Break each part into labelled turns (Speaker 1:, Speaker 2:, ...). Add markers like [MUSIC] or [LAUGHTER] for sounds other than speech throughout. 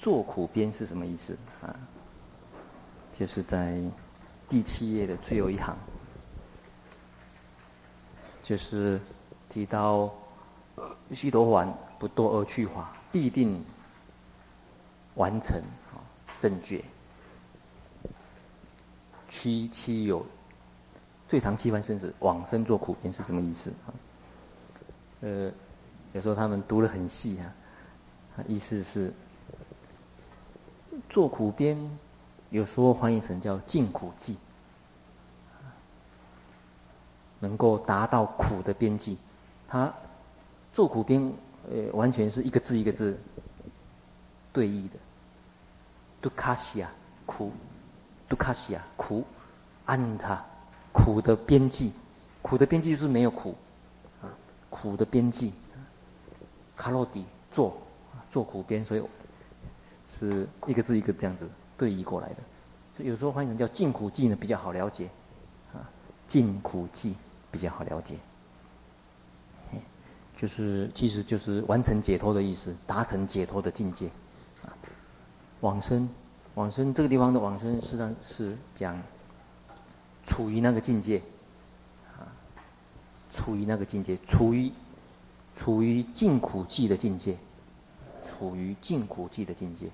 Speaker 1: 坐苦边是什么意思啊？就是在第七页的最后一行，就是提到须陀洹不堕恶趣法，必定完成啊正觉。七七有最长七番生死，往生做苦边是什么意思啊？呃，有时候他们读得很细啊，意思是做苦边。有时候翻译成叫尽苦际，能够达到苦的边际。他做苦边，呃，完全是一个字一个字对义的。杜卡西亚苦，杜卡西亚苦，安他苦的边际，苦的边际就是没有苦，啊，苦的边际。卡洛迪做做苦边，所以是一个字一个这样子。对移过来的，所以有时候翻译成叫尽苦际呢，比较好了解，啊，尽苦际比较好了解，就是其实就是完成解脱的意思，达成解脱的境界，啊，往生，往生这个地方的往生实际上是讲处于那个境界，啊，处于那个境界，处于处于尽苦际的境界，处于尽苦际的境界。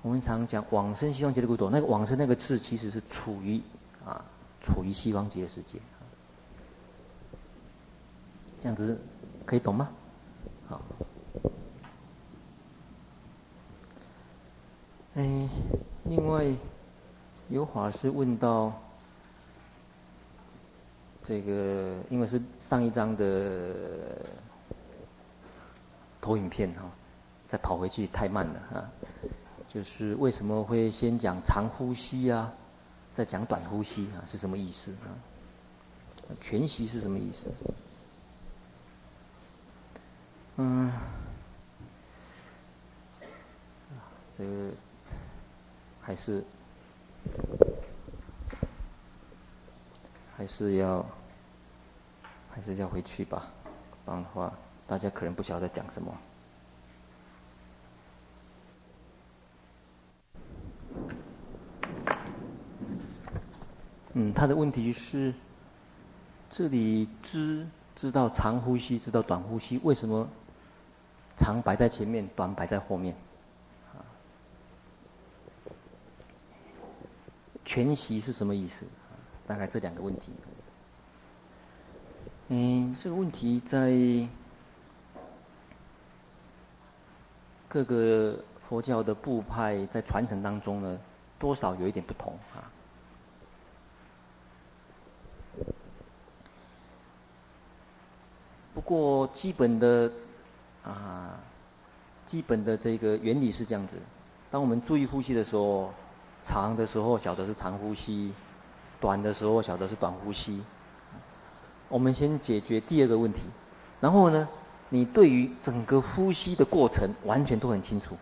Speaker 1: 我们常讲往生西方极乐国土，那个往生那个字其实是处于啊，处于西方极乐世界。这样子可以懂吗？好。哎，另外有法师问到这个，因为是上一章的投影片哈，再跑回去太慢了啊。就是为什么会先讲长呼吸啊，再讲短呼吸啊？是什么意思啊？全息是什么意思？嗯，这个还是还是要还是要回去吧，不然的话，大家可能不晓得在讲什么。嗯，他的问题是，这里知知道长呼吸，知道短呼吸，为什么长摆在前面，短摆在后面？全息是什么意思？大概这两个问题。嗯，这个问题在各个佛教的部派在传承当中呢，多少有一点不同啊。不过基本的啊，基本的这个原理是这样子：当我们注意呼吸的时候，长的时候晓得是长呼吸，短的时候晓得是短呼吸。我们先解决第二个问题，然后呢，你对于整个呼吸的过程完全都很清楚，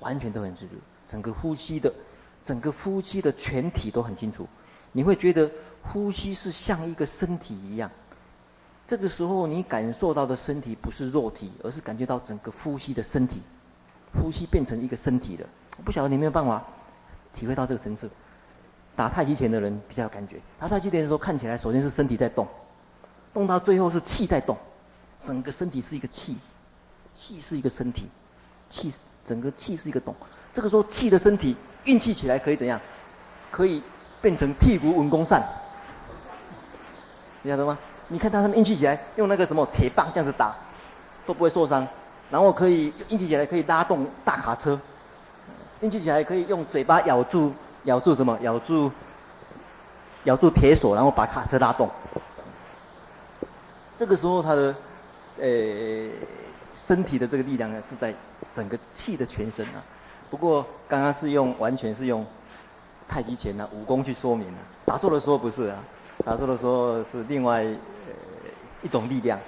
Speaker 1: 完全都很清楚，整个呼吸的，整个呼吸的全体都很清楚，你会觉得呼吸是像一个身体一样。这个时候，你感受到的身体不是肉体，而是感觉到整个呼吸的身体，呼吸变成一个身体了。我不晓得你有没有办法体会到这个层次。打太极拳的人比较有感觉，打太极拳的时候看起来，首先是身体在动，动到最后是气在动，整个身体是一个气，气是一个身体，气整个气是一个洞。这个时候气的身体运气起来可以怎样？可以变成剔骨文功扇，你晓得吗？你看他们运气起来，用那个什么铁棒这样子打，都不会受伤。然后可以运气起来可以拉动大卡车，运气起来可以用嘴巴咬住咬住什么？咬住咬住铁锁，然后把卡车拉动。这个时候他的呃身体的这个力量呢，是在整个气的全身啊。不过刚刚是用完全是用太极拳啊武功去说明的，打坐的时候不是啊。打坐的时候是另外一种力量，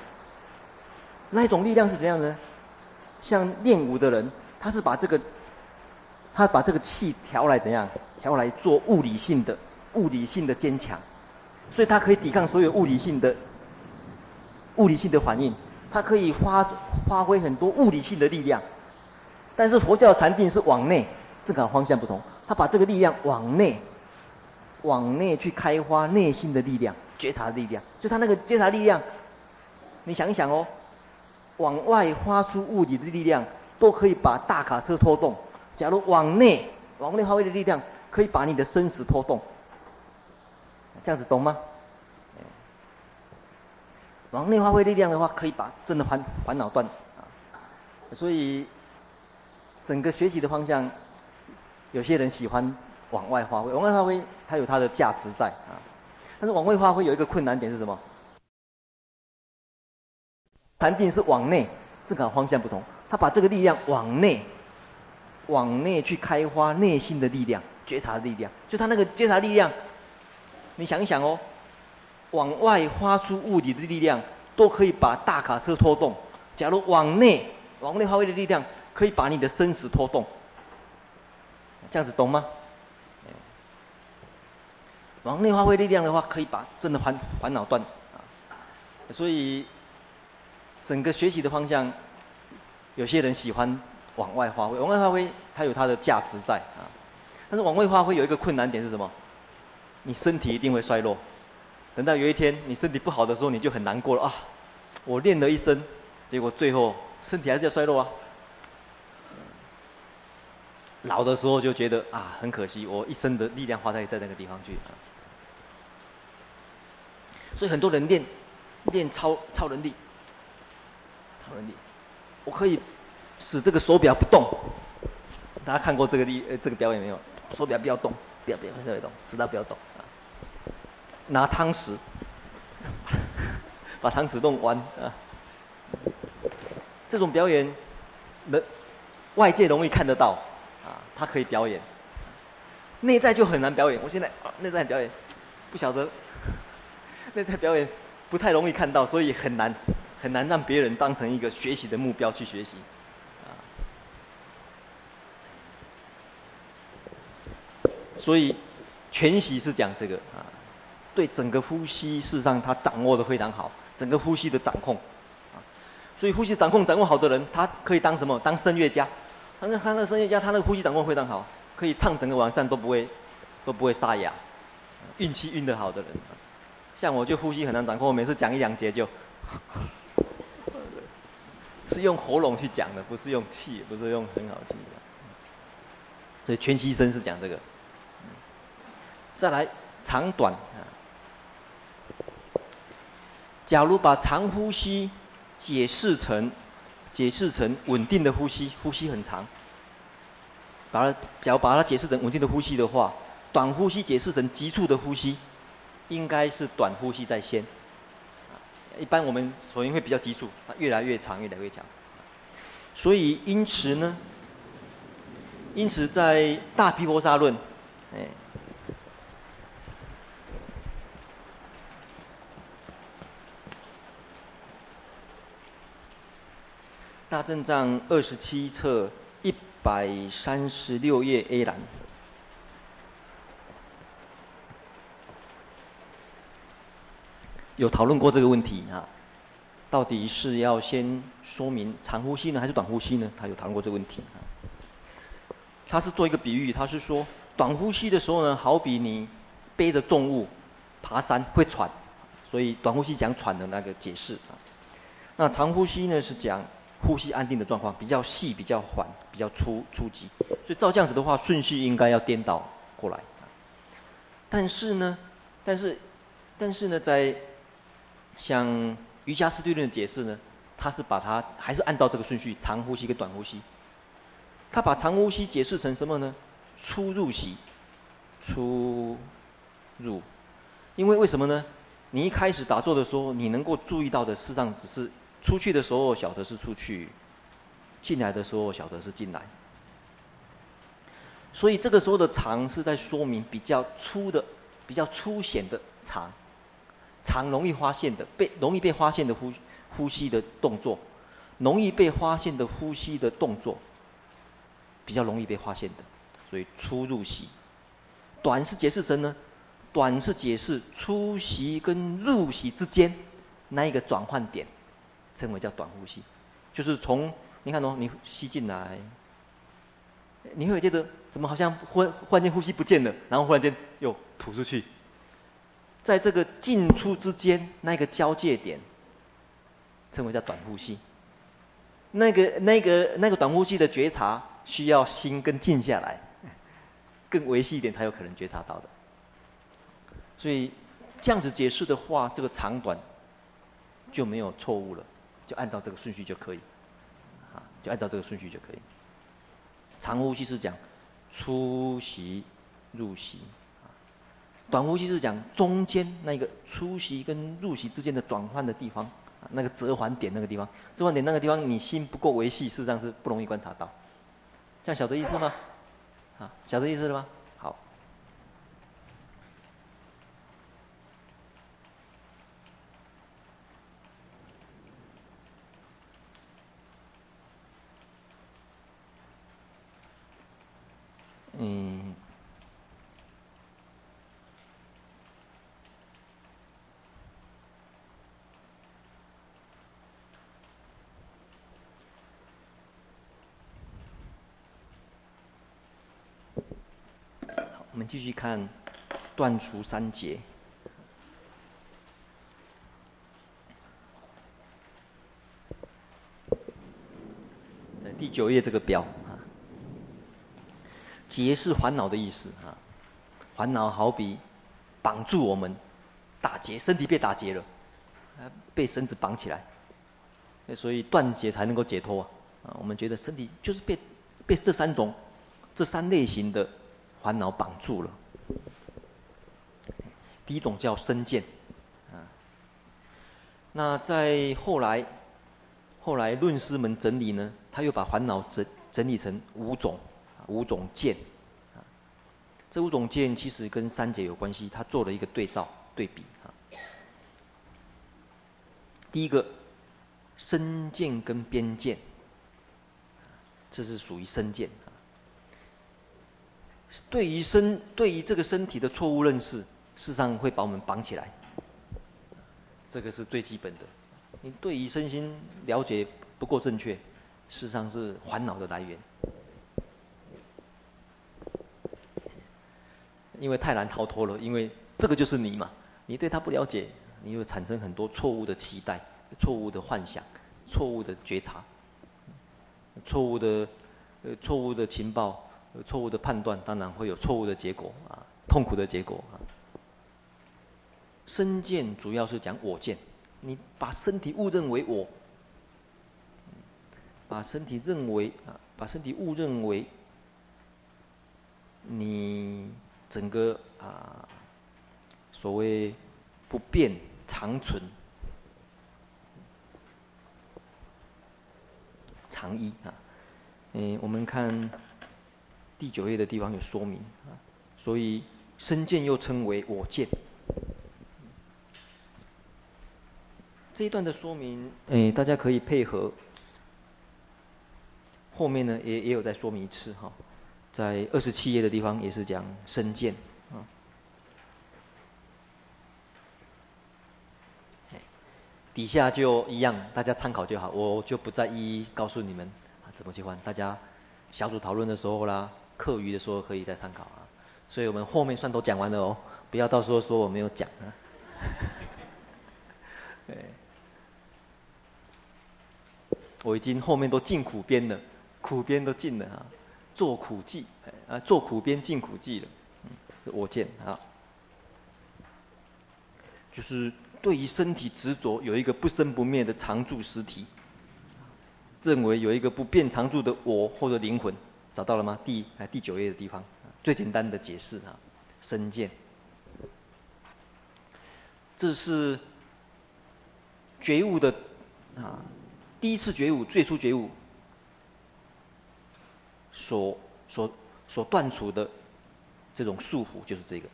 Speaker 1: 那一种力量是怎样呢？像练武的人，他是把这个，他把这个气调来怎样？调来做物理性的、物理性的坚强，所以他可以抵抗所有物理性的、物理性的反应。它可以发发挥很多物理性的力量。但是佛教禅定是往内，这个方向不同。他把这个力量往内，往内去开发内心的力量、觉察的力量。就他那个觉察力量，你想一想哦，往外发出物理的力量，都可以把大卡车拖动。假如往内，往内发挥的力量，可以把你的生死拖动。这样子懂吗？往内发挥力量的话，可以把真的烦烦恼断啊。所以。整个学习的方向，有些人喜欢往外发挥，往外发挥它有它的价值在啊。但是往外发挥有一个困难点是什么？禅定是往内，这个方向不同。他把这个力量往内，往内去开发内心的力量、觉察的力量。就他那个觉察力量，你想一想哦，往外发出物理的力量，都可以把大卡车拖动。假如往内，往内发挥的力量。可以把你的生死拖动，这样子懂吗？往内发挥力量的话，可以把真的烦烦恼断啊。所以，整个学习的方向，有些人喜欢往外发挥，往外发挥它有它的价值在啊。但是往外发挥有一个困难点是什么？你身体一定会衰弱。等到有一天你身体不好的时候，你就很难过了啊！我练了一生，结果最后身体还是要衰弱啊。老的时候就觉得啊，很可惜，我一生的力量花在在那个地方去。所以很多人练练超超能力，超能力，我可以使这个手表不动。大家看过这个力呃这个表演没有？手表不要动，不要不要不要动，使它不要动。拿汤匙 [LAUGHS] 把汤匙弄弯啊。这种表演，人外界容易看得到啊。他可以表演，内在就很难表演。我现在，内在表演，不晓得，[LAUGHS] 内在表演不太容易看到，所以很难很难让别人当成一个学习的目标去学习，啊。所以全息是讲这个啊，对整个呼吸，事实上他掌握得非常好，整个呼吸的掌控，啊，所以呼吸掌控掌握好的人，他可以当什么？当声乐家。他那他那声乐家，他那个呼吸掌控非常好，可以唱整个晚上都不会都不会沙哑。运气运得好的人，像我就呼吸很难掌控，我每次讲一两节就，[LAUGHS] 是用喉咙去讲的，不是用气，不是用很好气。所以全息声是讲这个。再来长短啊，假如把长呼吸解释成。解释成稳定的呼吸，呼吸很长。把它，假如把它解释成稳定的呼吸的话，短呼吸解释成急促的呼吸，应该是短呼吸在先。一般我们首先会比较急促，它越来越长，越来越长。所以因此呢，因此在大毗婆沙论，哎。大正藏二十七册一百三十六页 A 栏，有讨论过这个问题啊？到底是要先说明长呼吸呢，还是短呼吸呢？他有讨论过这个问题啊。他是做一个比喻，他是说短呼吸的时候呢，好比你背着重物爬山会喘，所以短呼吸讲喘的那个解释啊。那长呼吸呢是讲。呼吸安定的状况比较细、比较缓、比较粗初级，所以照这样子的话，顺序应该要颠倒过来。但是呢，但是，但是呢，在像瑜伽师地论的解释呢，他是把它还是按照这个顺序，长呼吸跟短呼吸。他把长呼吸解释成什么呢？出入息，出入。因为为什么呢？你一开始打坐的时候，你能够注意到的，事实上只是。出去的时候晓得是出去，进来的时候晓得是进来。所以这个时候的长是在说明比较粗的、比较粗显的长，长容易发现的、被容易被发现的呼呼吸的动作，容易被发现的呼吸的动作，比较容易被发现的，所以出入息。短是解释什么呢，短是解释出息跟入息之间那一个转换点。称为叫短呼吸，就是从你看哦，你吸进来，你会觉得怎么好像忽忽然间呼吸不见了，然后忽然间又吐出去，在这个进出之间那个交界点，称为叫短呼吸。那个那个那个短呼吸的觉察，需要心跟静下来，更维系一点才有可能觉察到的。所以这样子解释的话，这个长短就没有错误了，就按照这个顺序就可以，啊，就按照这个顺序就可以。长呼吸是讲出息入息，短呼吸是讲中间那个出息跟入息之间的转换的地方。那个折返点那个地方，折返点那个地方，你心不够维系，事实上是不容易观察到。这样晓得意思吗？啊，晓得意思了吗？好。嗯。我继续看断除三结，在第九页这个表啊，结是烦恼的意思啊，烦恼好比绑住我们，打结，身体被打结了，被绳子绑起来，所以断结才能够解脱啊。我们觉得身体就是被被这三种、这三类型的。烦恼绑住了。第一种叫身见，啊，那在后来，后来论师们整理呢，他又把烦恼整整理成五种，五种见，啊，这五种见其实跟三界有关系，他做了一个对照对比。啊。第一个，身见跟边见，这是属于身见。对于身，对于这个身体的错误认识，事实上会把我们绑起来。这个是最基本的。你对于身心了解不够正确，事实上是烦恼的来源。因为太难逃脱了，因为这个就是你嘛。你对他不了解，你会产生很多错误的期待、错误的幻想、错误的觉察、错误的呃错误的情报。有错误的判断，当然会有错误的结果啊，痛苦的结果啊。身见主要是讲我见，你把身体误认为我，把身体认为啊，把身体误认为你整个啊所谓不变长存常一啊，嗯，我们看。第九页的地方有说明啊，所以身见又称为我见。这一段的说明，哎，大家可以配合。后面呢，也也有再说明一次哈，在二十七页的地方也是讲身见啊。底下就一样，大家参考就好，我就不再一一告诉你们啊怎么去换，大家小组讨论的时候啦。课余的时候可以再参考啊，所以我们后面算都讲完了哦，不要到时候说我没有讲啊。[LAUGHS] 对，我已经后面都尽苦边了，苦边都尽了啊，做苦计，啊，做苦边尽苦计了，嗯，我见啊，就是对于身体执着有一个不生不灭的常住实体，认为有一个不变常住的我或者灵魂。找到了吗？第哎第九页的地方，最简单的解释啊，身见。这是觉悟的啊，第一次觉悟，最初觉悟所所所断除的这种束缚，就是这个。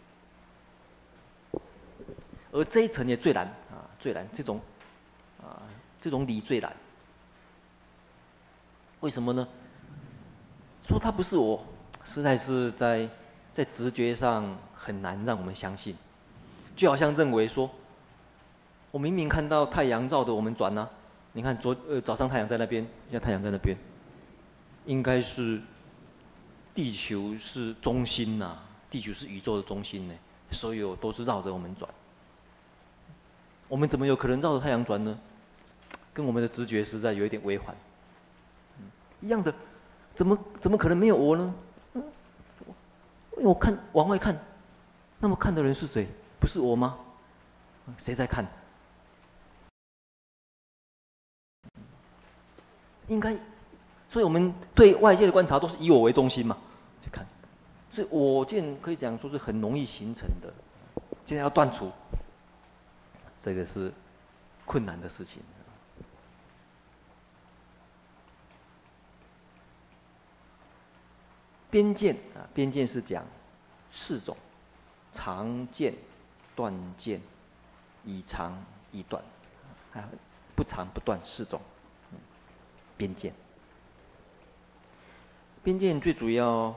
Speaker 1: 而这一层也最难啊，最难这种啊，这种理最难。为什么呢？说他不是我，实在是在在直觉上很难让我们相信，就好像认为说，我明明看到太阳绕着我们转呢、你看昨呃早上太阳在那边，现在太阳在那边，应该是地球是中心呐、地球是宇宙的中心呢，所有都是绕着我们转。我们怎么有可能绕着太阳转呢？跟我们的直觉实在有一点违反。一样的，怎么怎么可能没有我呢？嗯，我看往外看，那么看的人是谁？不是我吗？谁在看？应该，所以我们对外界的观察都是以我为中心嘛，去看。所以我见可以讲说是很容易形成的，现在要断除，这个是困难的事情。边见啊，边见是讲四种：常见、断见、以长以短，啊不长不断四种。边见，边见最主要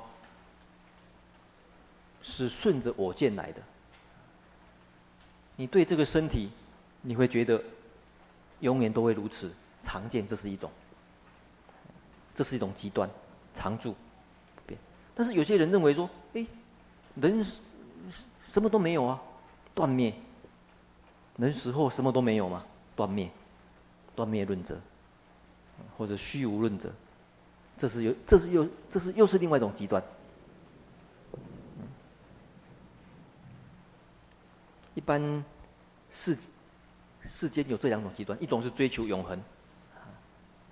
Speaker 1: 是顺着我见来的。你对这个身体，你会觉得永远都会如此。常见，这是一种，这是一种极端，常住。但是有些人认为说，哎，人什么都没有啊，断灭，人死后什么都没有吗？断灭，断灭论者，或者虚无论者，这是有，这是又，这是又是另外一种极端。一般世世间有这两种极端，一种是追求永恒，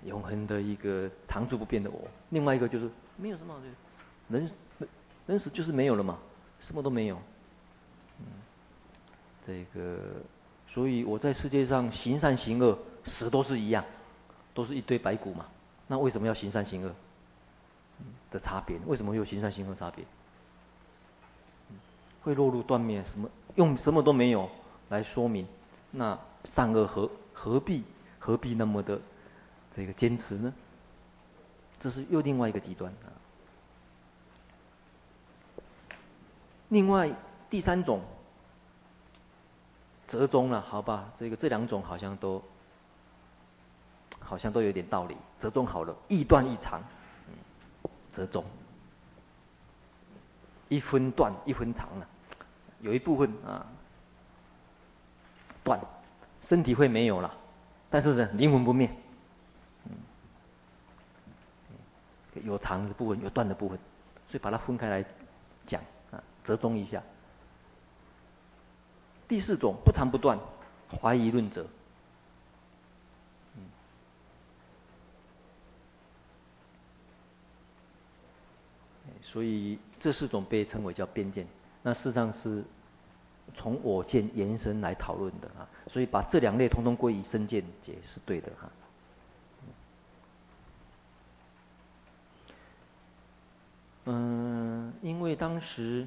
Speaker 1: 永恒的一个常住不变的我；另外一个就是没有什么。人，人死就是没有了嘛，什么都没有。嗯，这个，所以我在世界上行善行恶，死都是一样，都是一堆白骨嘛。那为什么要行善行恶？的差别？为什么会有行善行恶差别？会落入断灭？什么用什么都没有来说明？那善恶何何必何必那么的这个坚持呢？这是又另外一个极端啊。另外第三种折中了，好吧？这个这两种好像都好像都有点道理。折中好了，一断一长，嗯，折中，一分断一分长了，有一部分啊断，身体会没有了，但是呢灵魂不灭，有长的部分，有断的部分，所以把它分开来。折中一下。第四种不长不断，怀疑论者。嗯。所以这四种被称为叫边见，那事实上是从我见延伸来讨论的啊。所以把这两类统统归于身见解是对的哈。嗯，因为当时。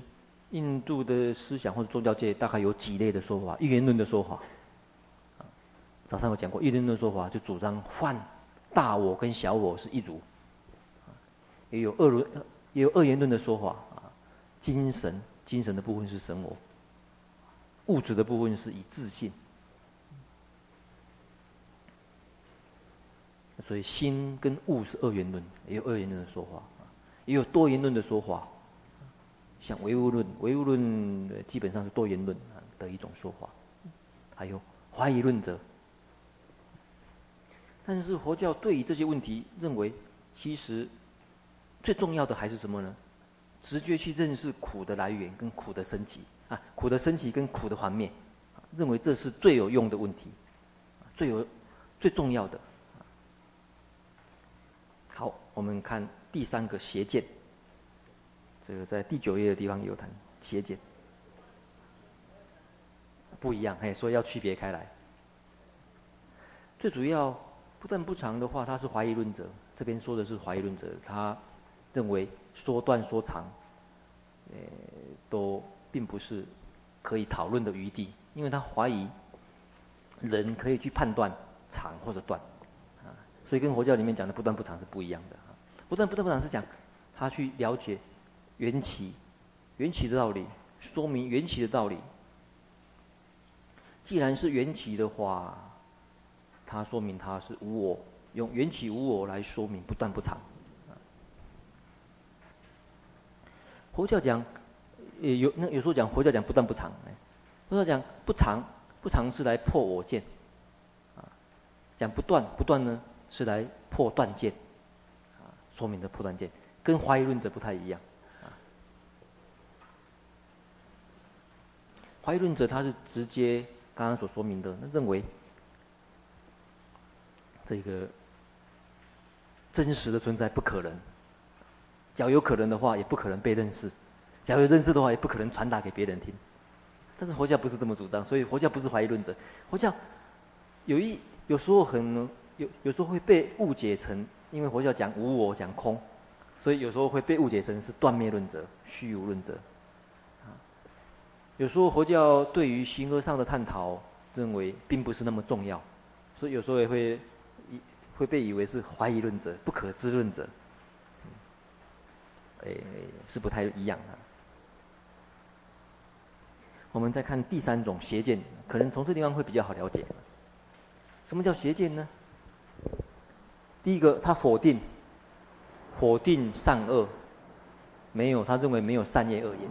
Speaker 1: 印度的思想或者宗教界大概有几类的说法，一元论的说法。早上我讲过，一元论说法就主张幻大我跟小我是一组。也有二轮，也有二元论的说法啊，精神精神的部分是神我，物质的部分是以自性。所以心跟物是二元论，也有二元论的说法，也有多元论的说法。像唯物论，唯物论基本上是多元论的一种说法，还有怀疑论者。但是佛教对于这些问题认为，其实最重要的还是什么呢？直觉去认识苦的来源跟苦的升起啊，苦的升起跟苦的幻灭，认为这是最有用的问题，最有最重要的。好，我们看第三个邪见。这个在第九页的地方有谈邪见，不一样，嘿，所以要区别开来。最主要不断不长的话，他是怀疑论者。这边说的是怀疑论者，他认为说断说长，呃，都并不是可以讨论的余地，因为他怀疑人可以去判断长或者断，啊，所以跟佛教里面讲的不断不长是不一样的。不断不断不长是讲他去了解。缘起，缘起的道理，说明缘起的道理。既然是缘起的话，它说明它是无我，用缘起无我来说明不断不常。佛教讲，也有那有时候讲佛教讲不断不常，哎，佛教讲不常，不常是来破我见，讲不断不断呢是来破断见，啊，说明的破断见，跟怀疑论者不太一样，怀疑论者他是直接刚刚所说明的，那认为这个真实的存在不可能。假如有可能的话，也不可能被认识；假如有认识的话，也不可能传达给别人听。但是佛教不是这么主张，所以佛教不是怀疑论者。佛教有一有时候很有有时候会被误解成，因为佛教讲无我讲空，所以有时候会被误解成是断灭论者、虚无论者。有时候佛教对于形而上的探讨，认为并不是那么重要，所以有时候也会会被以为是怀疑论者、不可知论者。诶，是不太一样的。我们再看第三种邪见，可能从这地方会比较好了解。什么叫邪见呢？第一个，他否定，否定善恶，没有，他认为没有善业恶业。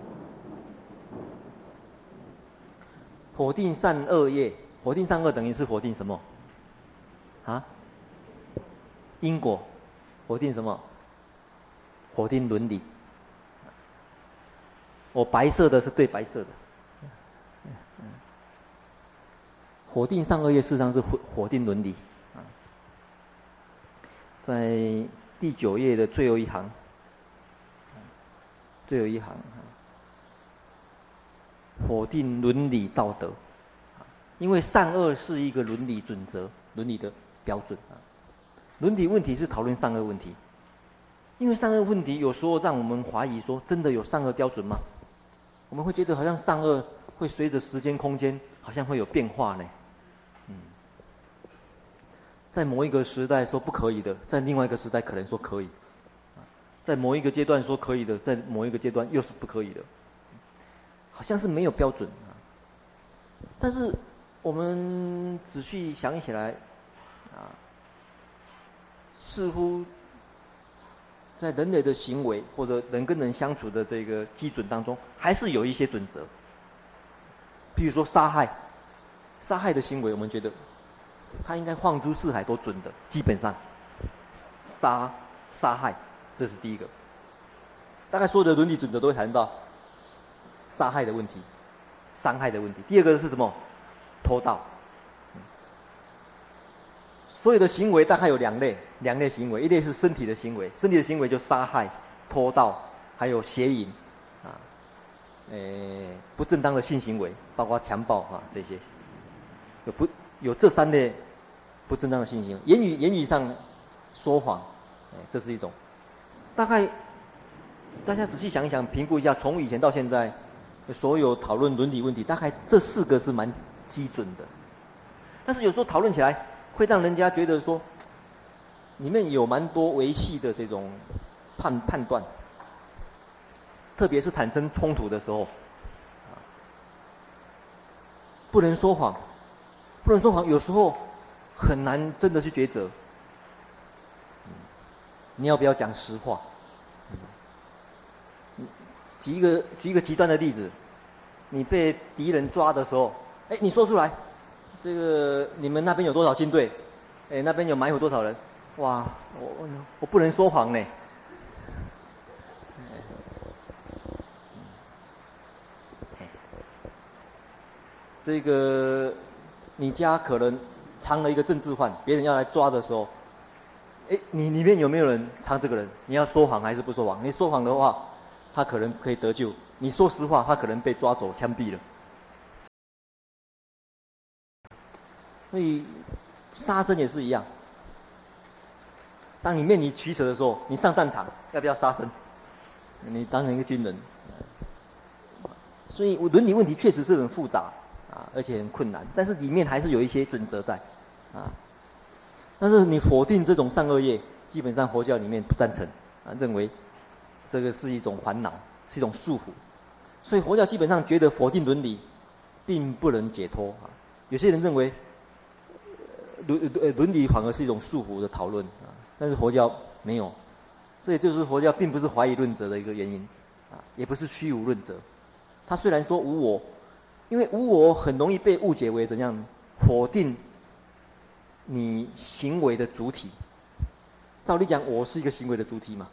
Speaker 1: 否定善恶业，否定善恶等于是否定什么？啊？因果，否定什么？否定伦理，我白色的是对白色的，否定善恶业事实上是否否定伦理，在第九页的最后一行，最后一行，否定伦理道德，因为善恶是一个伦理准则、伦理的标准啊，伦理问题是讨论善恶问题。因为善恶问题有时候让我们怀疑说，真的有善恶标准吗？我们会觉得好像善恶会随着时间空间好像会有变化呢。嗯，在某一个时代说不可以的，在另外一个时代可能说可以。在某一个阶段说可以的，在某一个阶段又是不可以的，好像是没有标准啊。但是我们仔细想起来，啊，似乎。在人类的行为或者人跟人相处的这个基准当中，还是有一些准则。比如说杀害，杀害的行为，我们觉得他应该放诸四海都准的，基本上杀杀害，这是第一个。大概所有的伦理准则都会谈到杀害的问题、伤害的问题。第二个是什么？偷盗。所有的行为大概有两类，两类行为，一类是身体的行为，身体的行为就杀害、偷盗，还有邪淫，啊，诶，不正当的性行为，包括强暴啊这些，有不有这三类不正当的性行为？言语言语上说谎，哎这是一种。大概大家仔细想一想，评估一下，从以前到现在，所有讨论伦理问题，大概这四个是蛮基准的。但是有时候讨论起来。会让人家觉得说，里面有蛮多维系的这种判判断，特别是产生冲突的时候，不能说谎，不能说谎，有时候很难真的去抉择。你要不要讲实话？举一个举一个极端的例子，你被敌人抓的时候，哎，你说出来。这个你们那边有多少军队？哎，那边有埋伏多少人？哇，我我不能说谎呢。这个你家可能藏了一个政治犯，别人要来抓的时候，哎，你里面有没有人藏这个人？你要说谎还是不说谎？你说谎的话，他可能可以得救；你说实话，他可能被抓走枪毙了。所以，杀生也是一样。当你面临取舍的时候，你上战场要不要杀生？你当成一个军人，所以我伦理问题确实是很复杂啊，而且很困难。但是里面还是有一些准则在啊。但是你否定这种善恶业，基本上佛教里面不赞成啊，认为这个是一种烦恼，是一种束缚。所以佛教基本上觉得否定伦理，并不能解脱啊。有些人认为。伦呃伦理反而是一种束缚的讨论啊，但是佛教没有，所以就是佛教并不是怀疑论者的一个原因，啊，也不是虚无论者，他虽然说无我，因为无我很容易被误解为怎样否定你行为的主体，照理讲我是一个行为的主体嘛，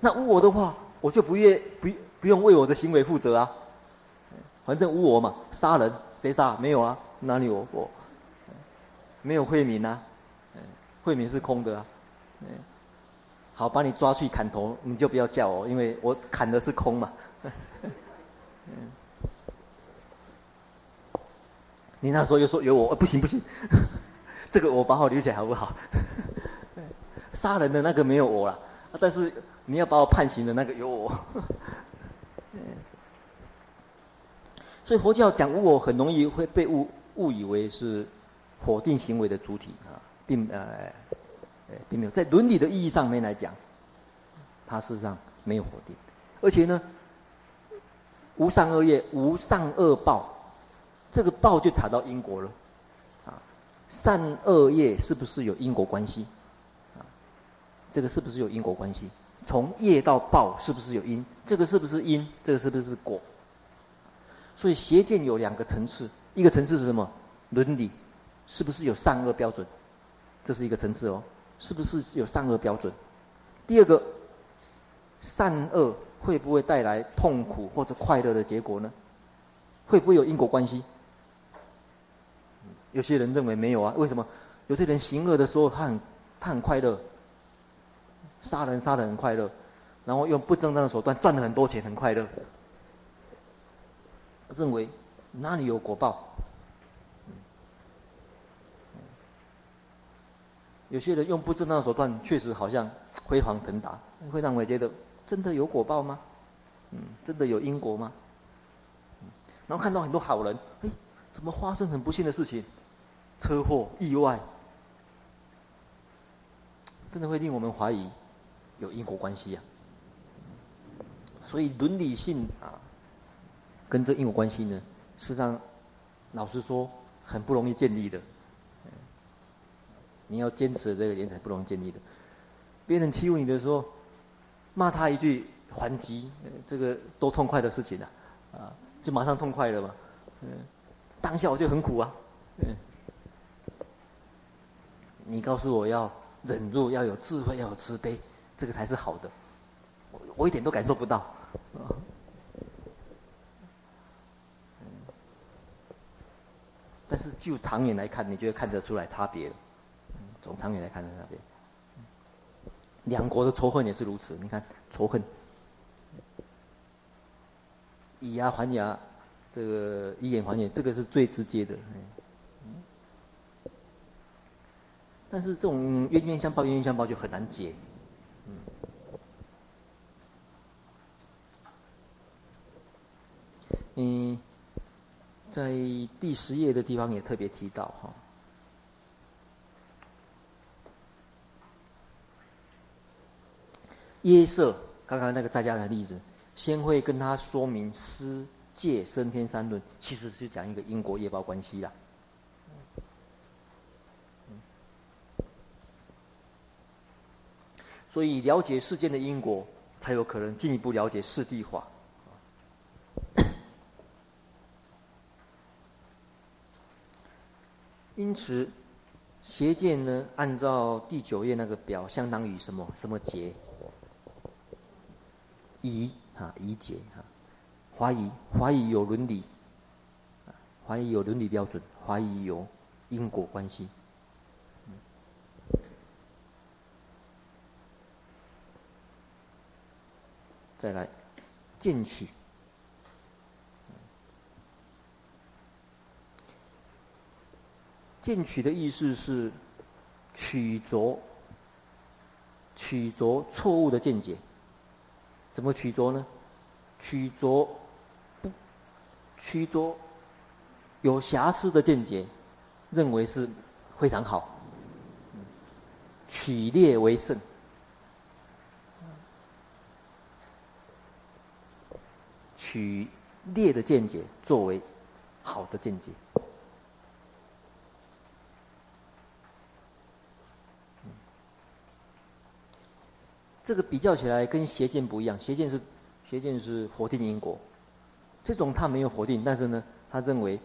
Speaker 1: 那无我的话，我就不愿不不用为我的行为负责啊，反正无我嘛，杀人。谁杀？没有啊，哪里有我？没有慧命啊，慧命是空的啊。好，把你抓去砍头，你就不要叫我，因为我砍的是空嘛。你那时候又说有我，不行不行，这个我把我留起来好不好？[LAUGHS] 杀人的那个没有我了，但是你要把我判刑的那个有我。所以佛教讲无我，很容易会被误误以为是否定行为的主体啊，并呃，并没有在伦理的意义上面来讲，它事实上没有否定，而且呢，无善恶业，无善恶报，这个报就查到因果了，啊，善恶业是不是有因果关系？啊，这个是不是有因果关系？从业到报是不是有因？这个是不是因？这个是不是果？所以邪见有两个层次，一个层次是什么？伦理，是不是有善恶标准？这是一个层次哦，是不是有善恶标准？第二个，善恶会不会带来痛苦或者快乐的结果呢？会不会有因果关系？有些人认为没有啊，为什么？有些人行恶的时候，他很他很快乐，杀人杀得很快乐，然后用不正当的手段赚了很多钱，很快乐。认为哪里有果报？有些人用不正当的手段，确实好像辉煌腾达，会让我觉得真的有果报吗？嗯，真的有因果吗？然后看到很多好人，哎，怎么发生很不幸的事情？车祸、意外，真的会令我们怀疑有因果关系呀。所以伦理性啊。跟这因果关系呢，事实上，老实说，很不容易建立的。你要坚持这个点，才不容易建立的。别人欺负你的时候，骂他一句还击，这个多痛快的事情啊！啊，就马上痛快了嘛。嗯，当下我就很苦啊。嗯，你告诉我要忍住，要有智慧，要有慈悲，这个才是好的。我一点都感受不到。但是就长远来看，你就会看得出来差别。从长远来看的差别，两国的仇恨也是如此。你看仇恨，以牙还牙，这个以眼还眼，这个是最直接的。但是这种冤冤相报，冤冤相报就很难解。嗯。在第十页的地方也特别提到哈，耶舍刚刚那个在家的例子，先会跟他说明施戒生天三轮，其实是讲一个因果业报关系啦。所以了解世间的因果，才有可能进一步了解四谛法。因此，邪见呢，按照第九页那个表，相当于什么？什么结？疑啊，疑结啊，怀疑，怀疑有伦理，怀疑有伦理标准，怀疑有因果关系。再来，见取。见取的意思是取着、取着错误的见解。怎么取着呢？取着不取着有瑕疵的见解，认为是非常好。取劣为胜，取劣的见解作为好的见解。这个比较起来跟邪见不一样，邪见是邪见是否定因果，这种他没有否定，但是呢，他认为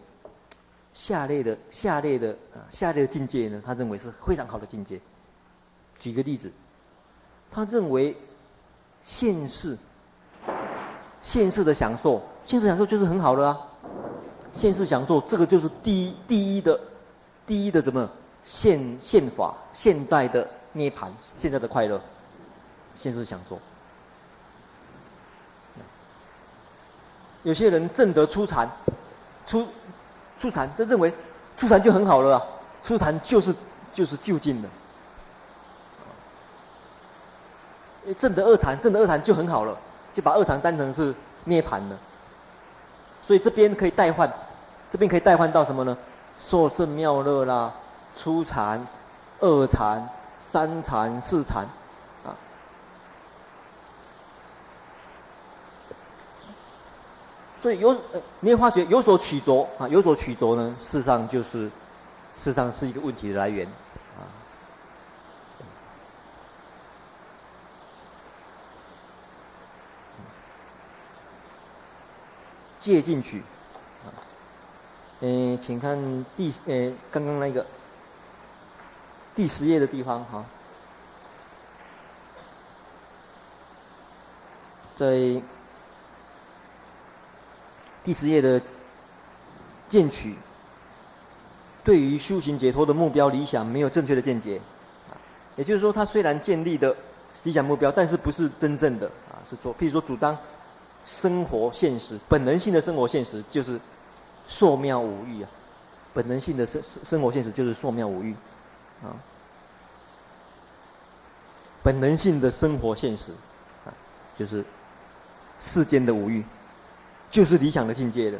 Speaker 1: 下列的下列的啊下列的境界呢，他认为是非常好的境界。举个例子，他认为现世现世的享受，现世享受就是很好的啊，现世享受这个就是第一第一的第一的怎么现现法现在的涅槃，现在的快乐。现世享受，有些人证得初禅，初初禅就认为初禅就很好了啊，初禅就是就是究竟的，证得二禅，证得二禅就很好了，就把二禅当成是涅槃了。所以这边可以代换，这边可以代换到什么呢？殊胜妙乐啦，初禅、二禅、三禅、四禅。所以有，你会发觉有所取着啊，有所取着呢，事实上就是，事实上是一个问题的来源，啊，借进取，啊，嗯，请看第，呃，刚刚那个第十页的地方哈，在。第十页的见取，对于修行解脱的目标理想没有正确的见解，啊，也就是说，他虽然建立的理想目标，但是不是真正的啊，是说，譬如说主张生活现实，本能性的生活现实就是寿妙五欲啊，本能性的生生活现实就是寿妙五欲，啊，本能性的生活现实啊，就是世间的五欲。就是理想的境界了，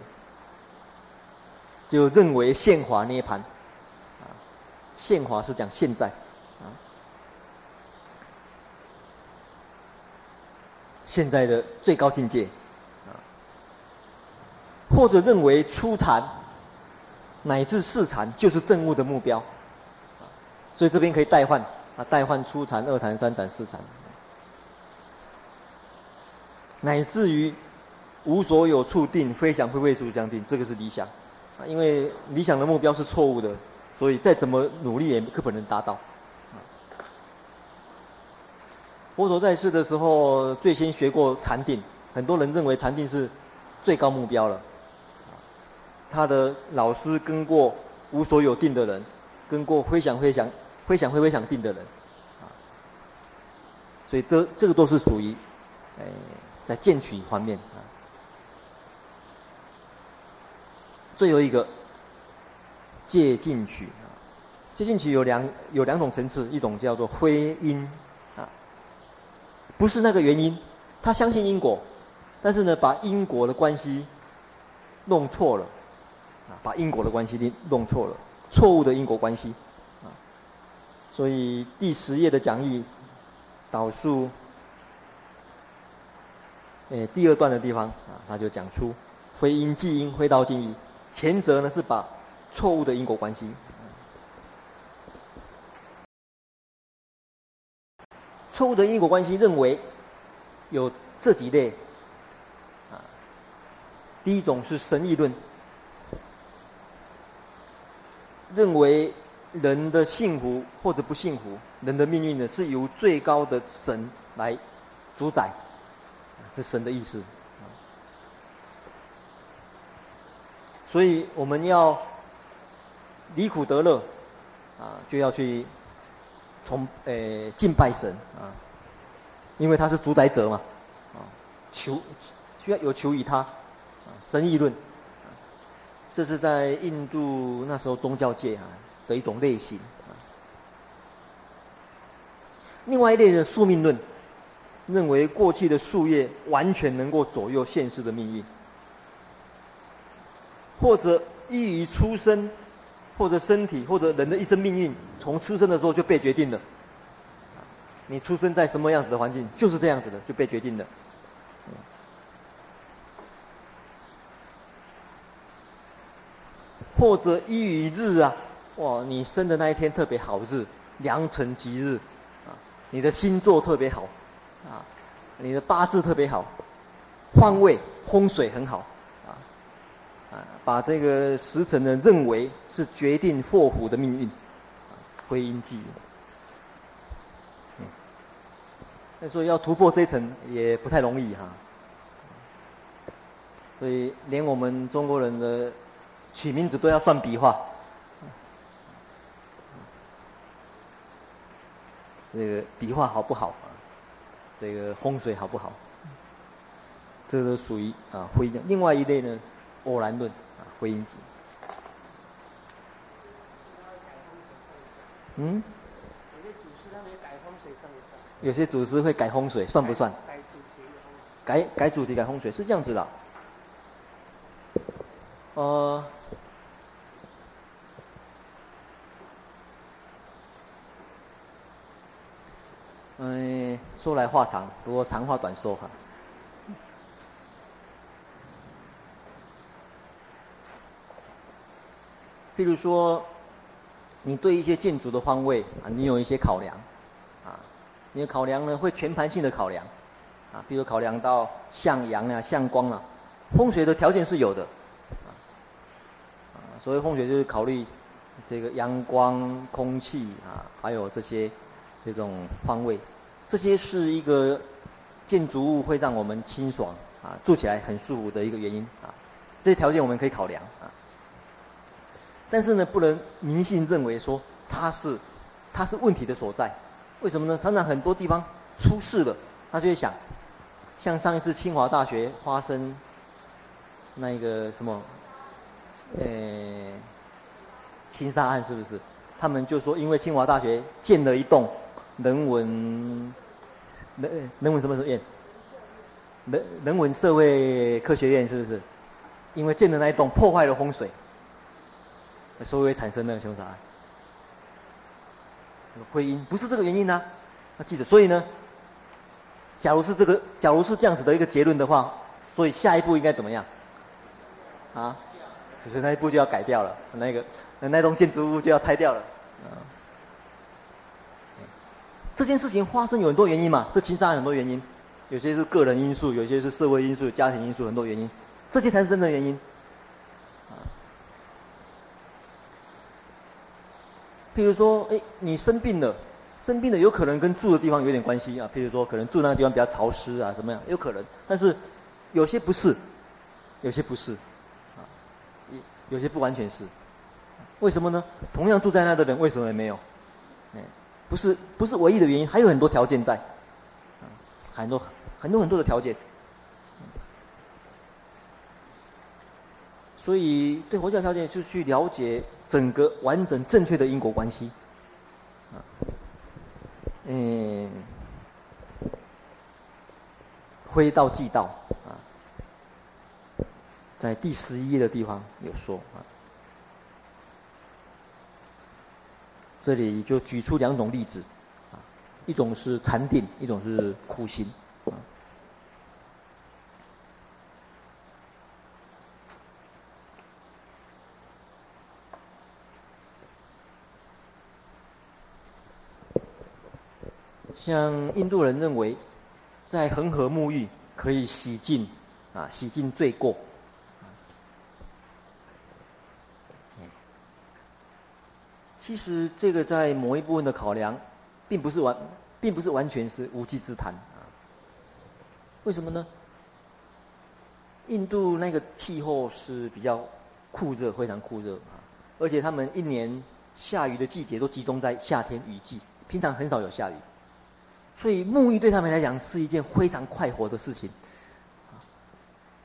Speaker 1: 就认为现法涅槃，啊，现法是讲现在，啊，现在的最高境界，啊，或者认为初禅乃至四禅就是证悟的目标，啊，所以这边可以代换，啊，代换初禅、二禅、三禅、四禅，乃至于。无所有处定，非想非谓处将定，这个是理想，啊，因为理想的目标是错误的，所以再怎么努力也不可能达到。佛陀在世的时候，最先学过禅定，很多人认为禅定是最高目标了。他的老师跟过无所有定的人，跟过非想非想、非想非非想定的人，啊，所以这这个都是属于，哎，在见取方面啊。最后一个借进取啊，借进取有两有两种层次，一种叫做非因啊，不是那个原因，他相信因果，但是呢，把因果的关系弄错了啊，把因果的关系弄错了，错误的因果关系啊，所以第十页的讲义导数，诶，第二段的地方啊，他就讲出非因即因，非道尽意。前者呢是把错误的因果关系，错误的因果关系认为有这几类，啊，第一种是神义论，认为人的幸福或者不幸福，人的命运呢是由最高的神来主宰，这神的意思。所以我们要离苦得乐，啊，就要去从诶敬拜神啊，因为他是主宰者嘛，啊，求需要有求于他，啊，神意论，这是在印度那时候宗教界啊的一种类型啊。另外一类的宿命论，认为过去的宿业完全能够左右现世的命运。或者依于出生，或者身体，或者人的一生命运，从出生的时候就被决定了。你出生在什么样子的环境，就是这样子的，就被决定了。或者依于日啊，哇，你生的那一天特别好日，良辰吉日，啊，你的星座特别好，啊，你的八字特别好，方位风水很好，啊，把这个时辰呢认为是决定祸福的命运，徽阴纪。嗯，那所以要突破这层也不太容易哈。所以连我们中国人的取名字都要算笔画。这个笔画好不好啊？这个风水好不好？这个都属于啊徽阴。另外一类呢，偶然论啊徽阴纪。嗯？有些祖师他们改风水算不算？有些祖师会改风水，算不算？改改主题改风水是这样子的。呃。嗯，说来话长，不过长话短说哈。譬如说，你对一些建筑的方位啊，你有一些考量，啊，你的考量呢会全盘性的考量，啊，比如考量到向阳啊、向光啊，风水的条件是有的，啊，所谓风水就是考虑这个阳光、空气啊，还有这些。这种方位，这些是一个建筑物会让我们清爽啊，住起来很舒服的一个原因啊。这些条件我们可以考量啊。但是呢，不能迷信认为说它是它是问题的所在。为什么呢？常常很多地方出事了，他就会想，像上一次清华大学发生那一个什么，呃，情杀案是不是？他们就说，因为清华大学建了一栋。人文，人人文什么什么院？人人文社会科学院是不是？因为建的那一栋破坏了风水，所以会产生那个凶杀案。徽阴不是这个原因呢、啊？那记得，所以呢，假如是这个，假如是这样子的一个结论的话，所以下一步应该怎么样？啊？就是那一步就要改掉了，那个那那栋建筑物就要拆掉了。这件事情发生有很多原因嘛，这其实很多原因，有些是个人因素，有些是社会因素、家庭因素，很多原因，这些才是真正原因。譬如说，哎，你生病了，生病了有可能跟住的地方有点关系啊，譬如说，可能住那个地方比较潮湿啊，什么样，有可能，但是有些不是，有些不是，啊，有些不完全是，为什么呢？同样住在那的人，为什么也没有？不是不是唯一的原因，还有很多条件在，很多很多很多的条件。所以对佛教条件，就去了解整个完整正确的因果关系。嗯，徽道即道啊，在第十一页的地方有说啊。这里就举出两种例子，啊，一种是禅定，一种是苦行，啊。像印度人认为，在恒河沐浴可以洗净，啊，洗净罪过。其实这个在某一部分的考量，并不是完，并不是完全是无稽之谈啊。为什么呢？印度那个气候是比较酷热，非常酷热啊，而且他们一年下雨的季节都集中在夏天雨季，平常很少有下雨，所以沐浴对他们来讲是一件非常快活的事情，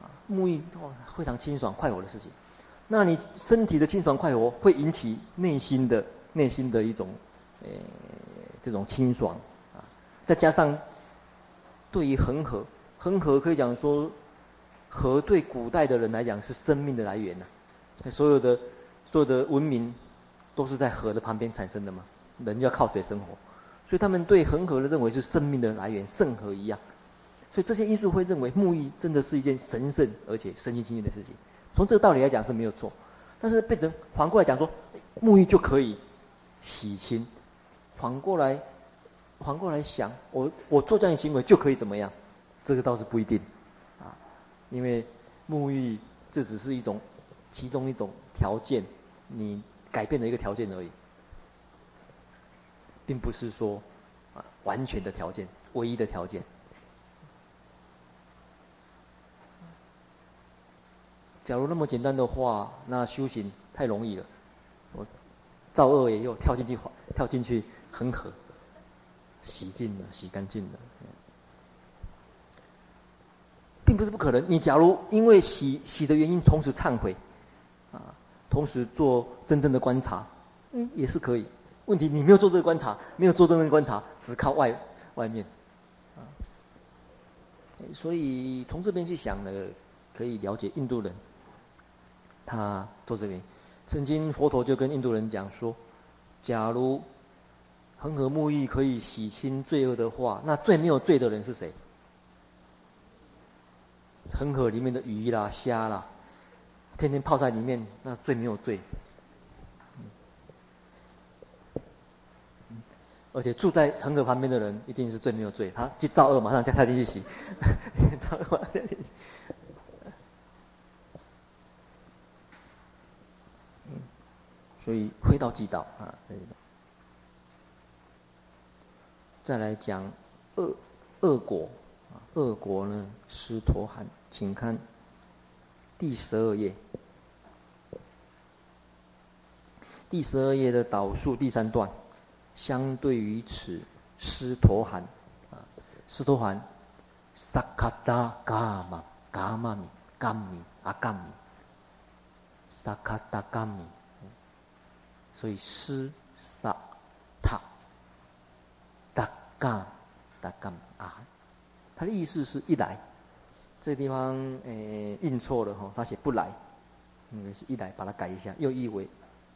Speaker 1: 啊，沐浴哦非常清爽快活的事情。那你身体的清爽快活会引起内心的内心的一种，呃，这种清爽。啊，再加上对于恒河，恒河可以讲说，河对古代的人来讲是生命的来源呐，所有的所有的文明都是在河的旁边产生的嘛，人要靠水生活，所以他们对恒河的认为是生命的来源，圣河一样，所以这些因素会认为沐浴真的是一件神圣而且身心清净的事情。从这个道理来讲是没有错，但是变成反过来讲说，沐浴就可以洗清。反过来，反过来想，我我做这样的行为就可以怎么样？这个倒是不一定，啊，因为沐浴这只是一种其中一种条件，你改变了一个条件而已，并不是说啊完全的条件，唯一的条件。假如那么简单的话，那修行太容易了。我造恶也又跳进去，跳进去恒河，洗净了，洗干净了。并不是不可能。你假如因为洗洗的原因，同时忏悔，啊，同时做真正的观察，嗯，也是可以。问题你没有做这个观察，没有做这个观察，只靠外外面，啊，所以从这边去想呢，可以了解印度人。他做这边，曾经佛陀就跟印度人讲说：假如恒河沐浴可以洗清罪恶的话，那最没有罪的人是谁？恒河里面的鱼啦、虾啦，天天泡在里面，那最没有罪。而且住在恒河旁边的人，一定是最没有罪。他去造恶，马上跳进去洗。[LAUGHS] 造恶，马上跳进去。所以回到即道啊，再来讲恶恶果啊，恶果呢，尸陀含，请看第十二页，第十二页的导数第三段，相对于此斯陀含啊，斯陀含，萨卡达伽玛伽玛米伽米阿伽米，萨卡达伽米。所以斯萨塔达嘎达嘎啊，他的意思是一来，这地方诶、印错了哈，他写不来，应该是一来，把它改一下，又译为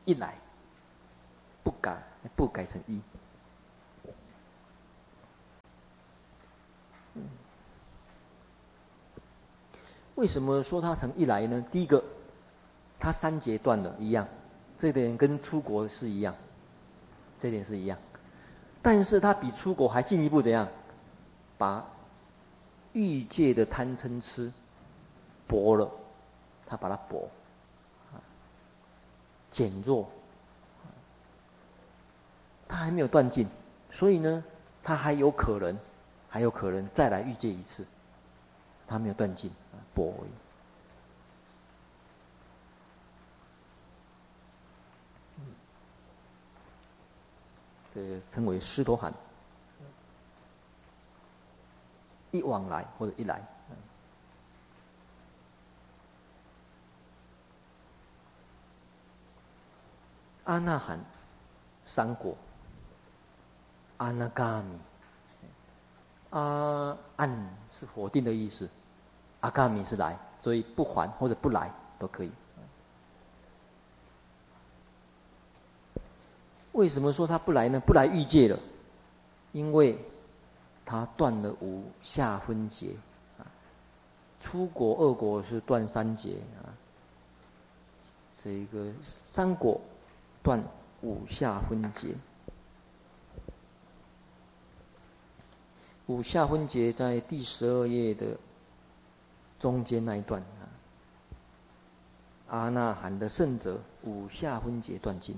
Speaker 1: 一来，不改不改成一。为什么说它成一来呢？第一个，它三节断了，一样。这点跟出国是一样，这点是一样，但是他比出国还进一步怎样？把欲界的贪嗔痴薄了，他把它薄，减弱，他还没有断尽，所以呢，他还有可能，还有可能再来遇见一次，他没有断尽，薄而已。这个称为尸陀含，一往来或者一来，阿那含三果，阿那伽米，阿安是否定的意思，阿伽米是来，所以不还或者不来都可以。为什么说他不来呢？不来欲界了，因为他断了五下分劫啊。出果恶果是断三劫啊，这一个三果断五下分劫。五下分劫在第十二页的中间那一段啊。阿那含的圣者五下分劫断尽。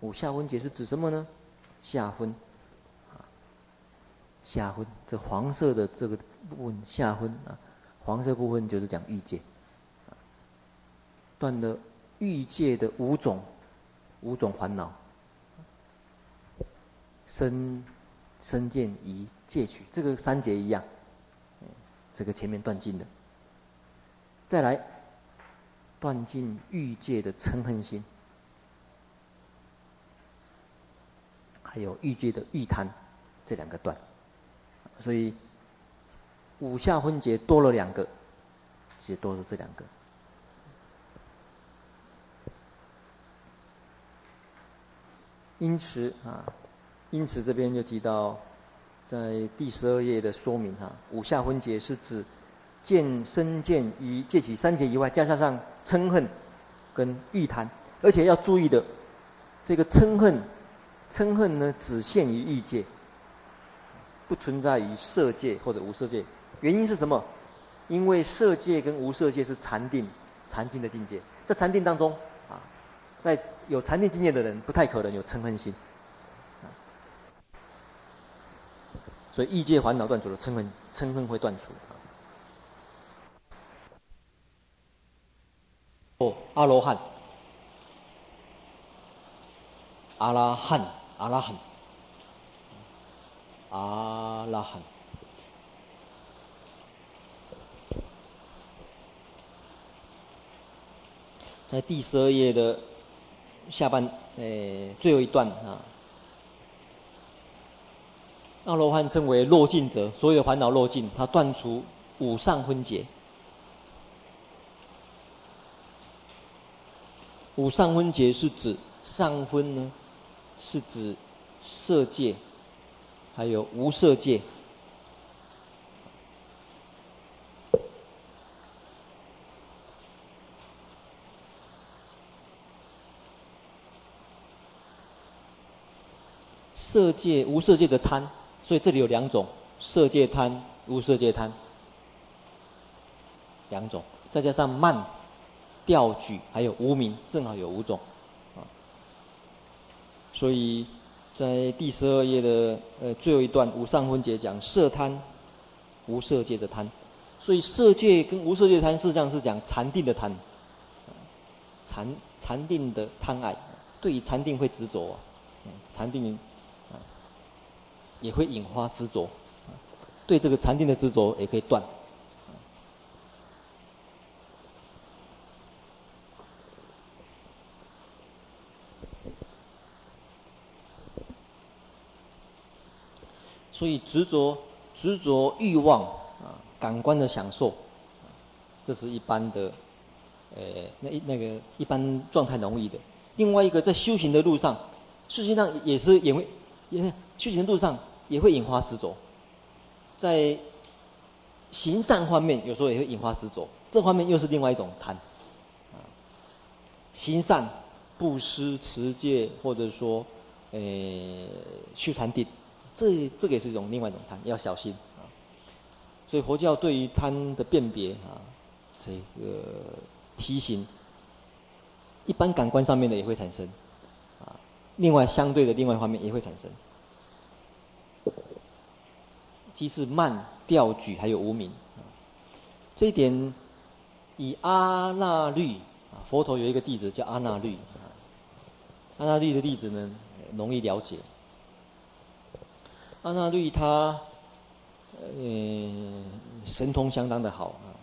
Speaker 1: 五下分劫是指什么呢？下分，啊，下分这黄色的这个部分下分啊，黄色部分就是讲欲界，断了欲界的五种五种烦恼，身身见疑戒取，这个三劫一样，这个前面断尽的，再来断尽欲界的嗔恨心。还有欲界的欲贪，这两个断，所以五下分劫多了两个，其实多了这两个。因此啊，因此这边就提到，在第十二页的说明哈，五下分劫是指见身见疑戒取三劫以外，加上上嗔恨跟欲贪，而且要注意的，这个嗔恨。嗔恨呢只限于欲界，不存在于色界或者无色界。原因是什么？因为色界跟无色界是禅定、禅定的境界，在禅定当中啊，在有禅定境界的人，不太可能有嗔恨心。所以欲界烦恼断除了，嗔恨嗔恨会断除。哦，阿罗汉，阿拉汉，阿拉汉，阿拉汉。在第十二页的下半，诶、最后一段啊，阿罗汉称为落尽者，所有的烦恼落尽，他断除五上分别。五上分别是指上分呢，是指色界，还有无色界。色界、无色界的贪，所以这里有两种：色界贪、无色界贪，两种。再加上慢、掉举，还有无明，正好有五种。啊，所以在第十二页的呃最后一段无上分别讲色贪、无色界的贪，所以色界跟无色界的贪实际上是讲禅定的贪，禅禅定的贪爱，对于禅定会执着啊，禅定。也会引发执着，对这个禅定的执着也可以断。所以执着执着欲望啊，感官的享受，这是一般的，呃，那一那个一般状态容易的。另外一个在修行的路上，事实上也是也会也修行路上。也会引发执着，在行善方面，有时候也会引发执着。这方面又是另外一种贪。啊，行善、布施、持戒，或者说，呃，修禅定，这这个也是一种另外一种贪，要小心啊。所以佛教对于贪的辨别啊，这个提醒，一般感官上面的也会产生，另外相对的另外一方面也会产生。即是慢、掉举，还有无明。这一点，以阿那律啊，佛陀有一个弟子叫阿那律。阿那律的例子呢，容易了解。阿那律他，呃，神通相当的好啊，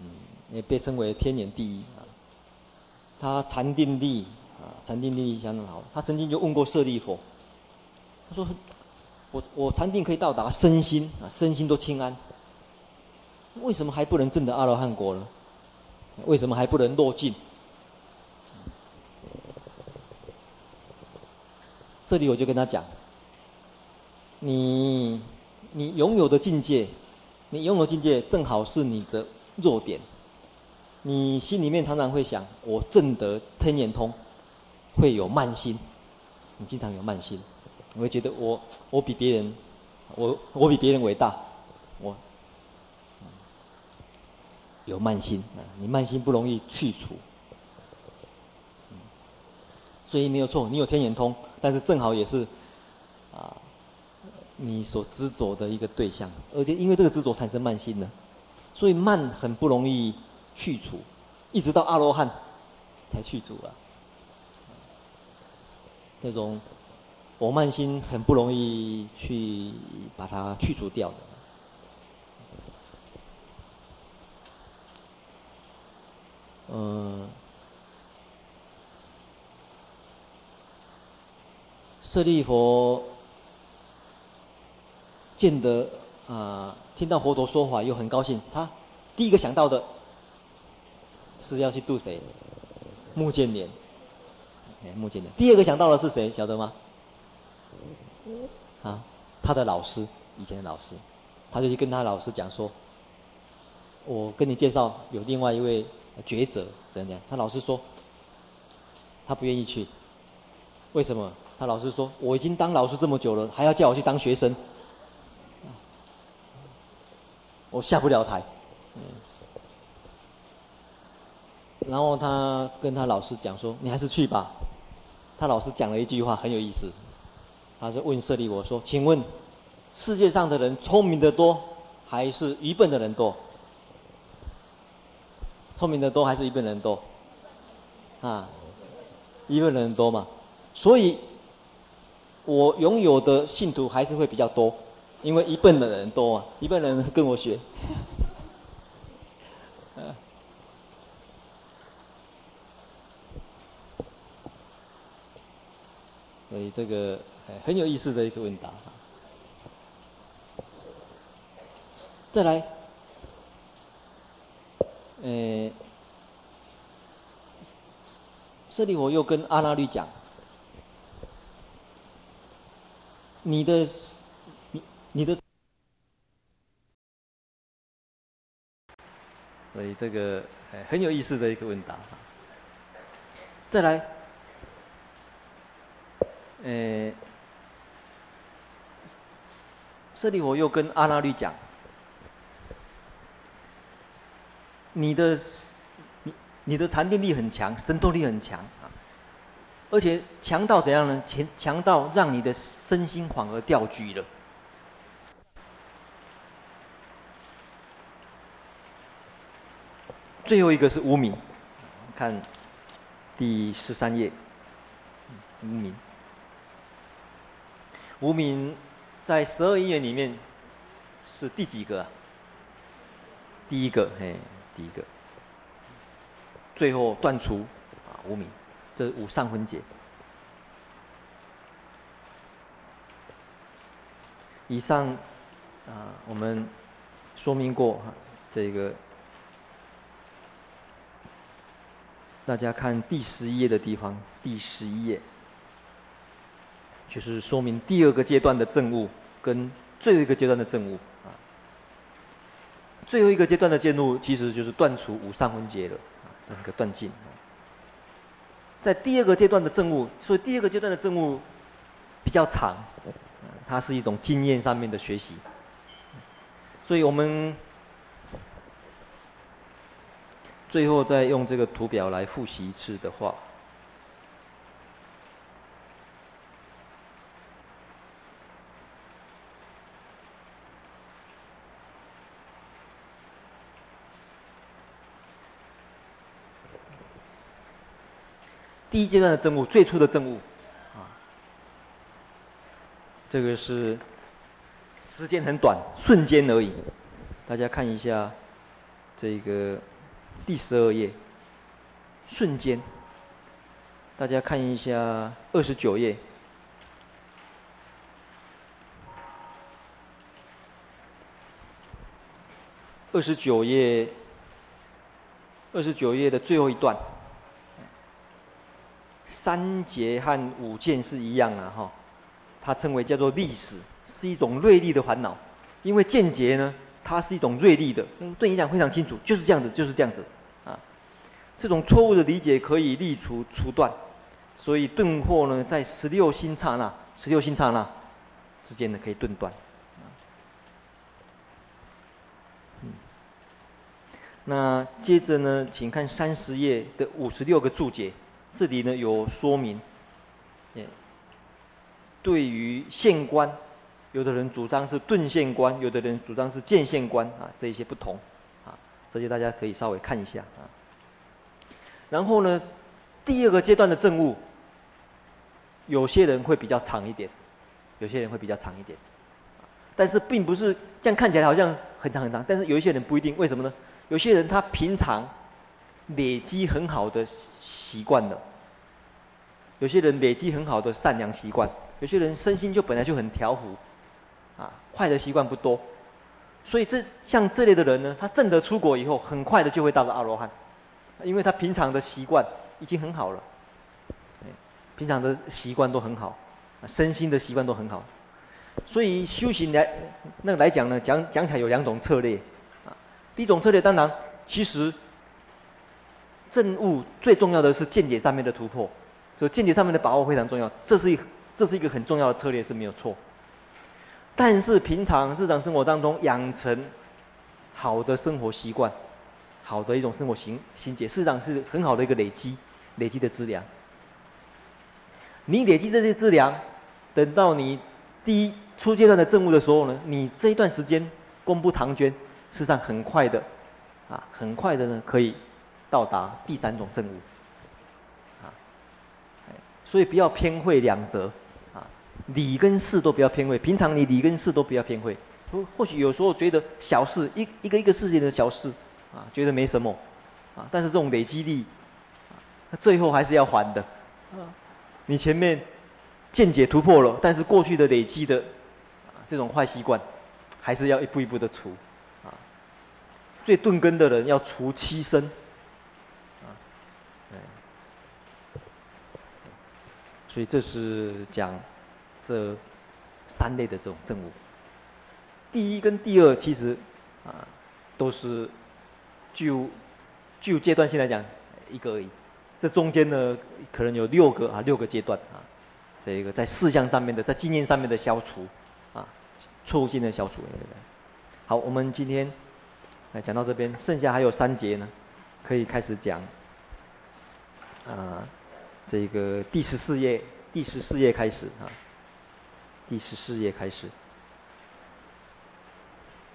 Speaker 1: 嗯，也被称为天眼第一啊。他禅定力啊，禅定力相当好。他曾经就问过舍利佛，他说。我我禅定可以到达身心啊，身心都清安。为什么还不能证得阿罗汉果呢？为什么还不能落尽？这里我就跟他讲：你你拥有的境界，你拥有的境界正好是你的弱点。你心里面常常会想：我证得天眼通，会有慢心。你经常有慢心。我会觉得我我比别人，我我比别人伟大，我有慢心啊！你慢心不容易去除，所以没有错，你有天眼通，但是正好也是啊，你所执着的一个对象，而且因为这个执着产生慢心呢，所以慢很不容易去除，一直到阿罗汉才去除啊，那种。我慢心很不容易去把它去除掉的。嗯，舍利弗见得啊，听到佛陀说法又很高兴，他第一个想到的是要去度谁？目犍连。哎，目犍连。第二个想到的是谁？晓得吗？啊，他的老师，以前的老师，他就去跟他老师讲说：“我跟你介绍有另外一位抉择，怎样怎样。”他老师说：“他不愿意去，为什么？他老师说：“我已经当老师这么久了，还要叫我去当学生，我下不了台。”然后他跟他老师讲说：“你还是去吧。”他老师讲了一句话很有意思，他就问舍利我说：“请问，世界上的人聪明的多，还是愚笨的人多？聪明的多还是愚笨人多？啊，愚笨的人多嘛。所以，我拥有的信徒还是会比较多，因为愚笨的人多嘛，愚笨的人跟我学。”所以这个很有意思的一个问答。再来，呃，舍利弗又跟阿拉律讲：“你的，你你的。”所以这个很有意思的一个问答。再来。诶，这里我又跟阿拉律讲：“你的，你你的禅定力很强，神通力很强啊，而且强到怎样呢？强强到让你的身心反而掉举了。”最后一个是无明，看第十三页，无明。无名在十二因缘里面是第几个？第一个，嘿，第一个。最后断除啊无名，这是无上分解。以上啊，我们说明过哈，这个大家看第十一页的地方，第十一页。就是说明第二个阶段的证悟跟最后一个阶段的证悟啊，最后一个阶段的证悟其实就是断除五上分解了啊，这个断尽。在第二个阶段的证悟，所以第二个阶段的证悟比较长，它是一种经验上面的学习，所以我们最后再用这个图表来复习一次的话。第一阶段的证悟，最初的证悟，啊，这个是时间很短，瞬间而已。大家看一下这个第十二页，瞬间。大家看一下二十九页，二十九页，二十九页的最后一段。三劫和五见是一样啊，哈，它称为叫做历史，是一种锐利的烦恼。因为见劫呢，它是一种锐利的，对你讲非常清楚，就是这样子，就是这样子，啊，这种错误的理解可以立除除断，所以顿惑呢，在十六心刹那，十六心刹那之间呢，可以顿断。那接着呢，请看三十页的五十六个注解。这里呢有说明，对于县官，有的人主张是顿县官，有的人主张是见现观啊，这一些不同啊，这些大家可以稍微看一下啊。然后呢，第二个阶段的政务，有些人会比较长一点，有些人会比较长一点，但是并不是这样看起来好像很长很长，但是有一些人不一定，为什么呢？有些人他平常。累积很好的习惯了，有些人累积很好的善良习惯，有些人身心就本来就很调伏，啊，坏的习惯不多，所以这像这类的人呢，他正得出国以后，很快的就会到了阿罗汉，因为他平常的习惯已经很好了，平常的习惯都很好，身心的习惯都很好，所以修行来那个来讲呢，讲讲起来有两种策略，啊，第一种策略当然其实。证悟最重要的是见解上面的突破，所以见解上面的把握非常重要。这是一这是一个很重要的策略是没有错。但是平常日常生活当中养成好的生活习惯，好的一种生活行行节，事实上是很好的一个累积，累积的资粮。你累积这些资粮，等到你第一初阶段的证悟的时候呢，你这一段时间公布唐捐，事实上很快的，啊，很快的呢可以到达第三种证悟。啊，所以不要偏会两则。理跟事都不要偏会，平常你理跟事都不要偏会。或或许有时候觉得小事一一个一个事情的小事，啊，觉得没什么，啊，但是这种累积力，啊，最后还是要还的。啊，你前面见解突破了，但是过去的累积的，啊，这种坏习惯，还是要一步一步的除。啊，最钝根的人要除七生。啊，所以这是讲。这三类的这种证悟，第一跟第二其实啊都是就就阶段性来讲一个而已，这中间呢可能有六个啊六个阶段啊，这一个在事项上面的在经验上面的消除啊错误性的消除。好，我们今天来讲到这边，剩下还有三节呢，可以开始讲啊这个第十四页第十四页开始啊。第十四页开始，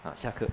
Speaker 1: 啊，下课。